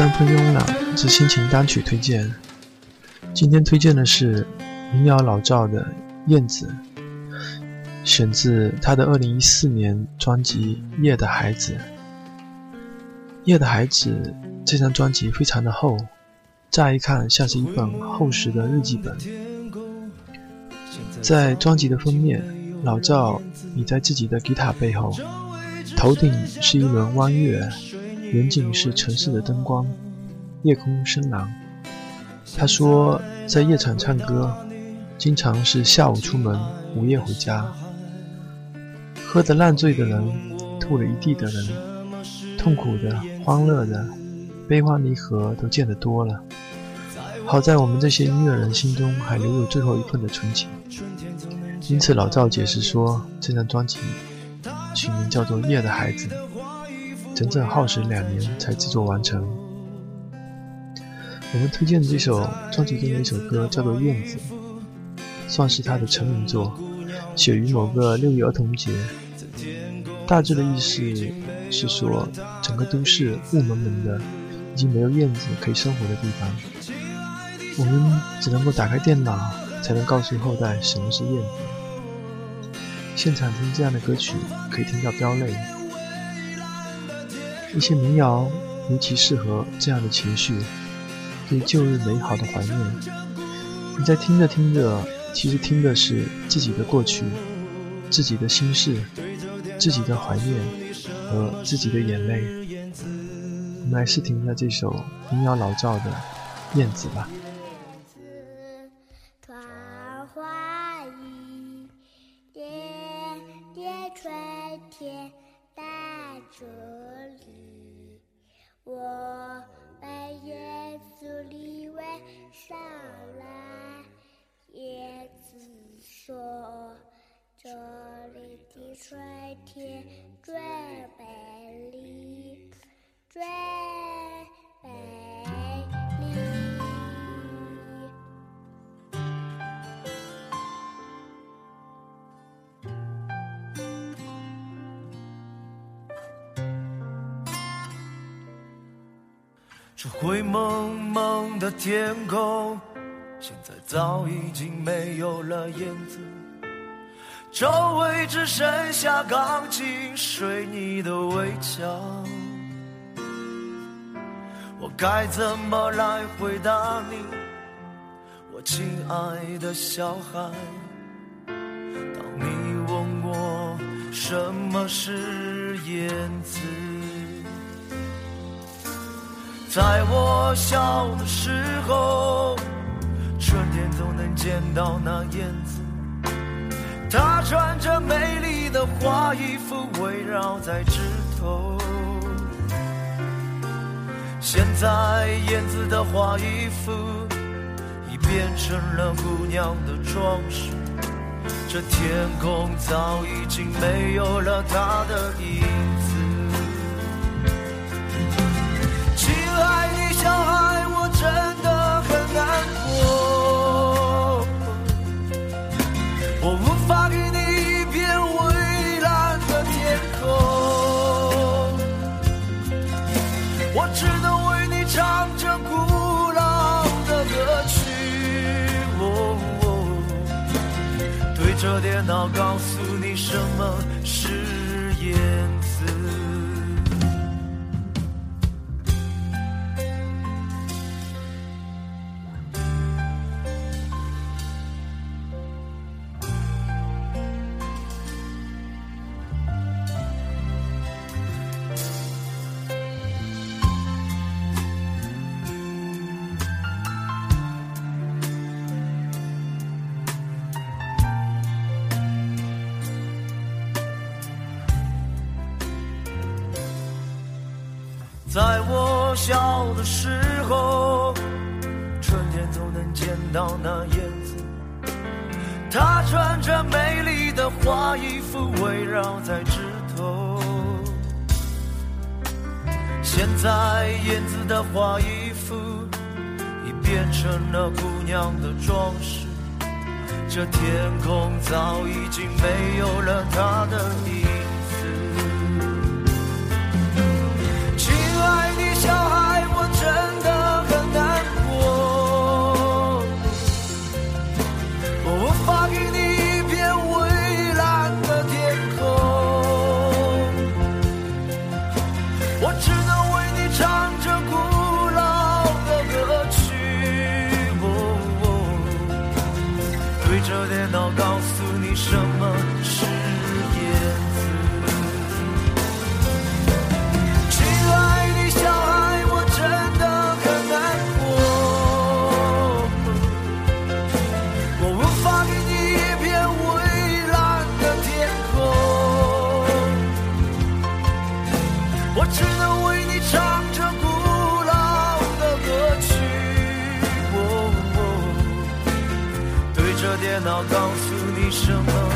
三分慵懒之心情单曲推荐。今天推荐的是民谣老赵的《燕子》，选自他的2014年专辑《夜的孩子》。《夜的孩子》这张专辑非常的厚，乍一看像是一本厚实的日记本。在专辑的封面，老赵倚在自己的吉他背后，头顶是一轮弯月。远景是城市的灯光，夜空深蓝。他说，在夜场唱歌，经常是下午出门，午夜回家。喝得烂醉的人，吐了一地的人，痛苦的、欢乐的、悲欢离合都见得多了。好在我们这些音乐人心中还留有最后一份的纯情。因此，老赵解释说，这张专辑取名叫做《夜的孩子》。整整耗时两年才制作完成。我们推荐的这首专辑中的一首歌叫做《燕子》，算是他的成名作，写于某个六一儿童节。大致的意思是说，整个都市雾蒙蒙的，已经没有燕子可以生活的地方。我们只能够打开电脑，才能告诉后代什么是燕子。现场听这样的歌曲，可以听到飙泪。一些民谣尤其适合这样的情绪，对旧日美好的怀念。你在听着听着，其实听的是自己的过去、自己的心事、自己的怀念和自己的眼泪。我们来试听一下这首民谣老赵的《燕子》吧。这春天最美丽，最美丽。这灰蒙蒙的天空，现在早已经没有了燕子。周围只剩下钢筋水泥的围墙，我该怎么来回答你，我亲爱的小孩？当你问我什么是燕子，在我小的时候，春天总能见到那燕子。她穿着美丽的花衣服，围绕在枝头。现在燕子的花衣服已变成了姑娘的装饰，这天空早已经没有了她的影子。亲爱的小孩，我真着电脑告诉你什么是烟。在我小的时候，春天总能见到那燕子。它穿着美丽的花衣服，围绕在枝头。现在燕子的花衣服已变成了姑娘的装饰，这天空早已经没有了她的影。化给你一片蔚蓝的天空，我只能为你唱着古老的歌曲。哦，对着电脑告诉你什么是。能告诉你什么。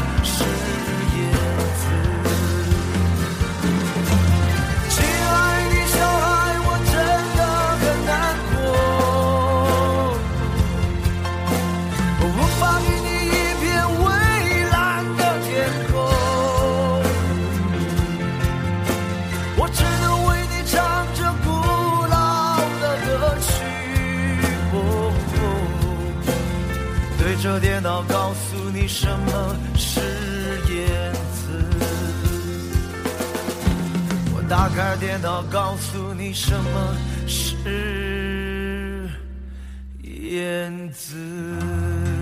电脑告诉你什么是燕子我打开电脑告诉你什么是燕子。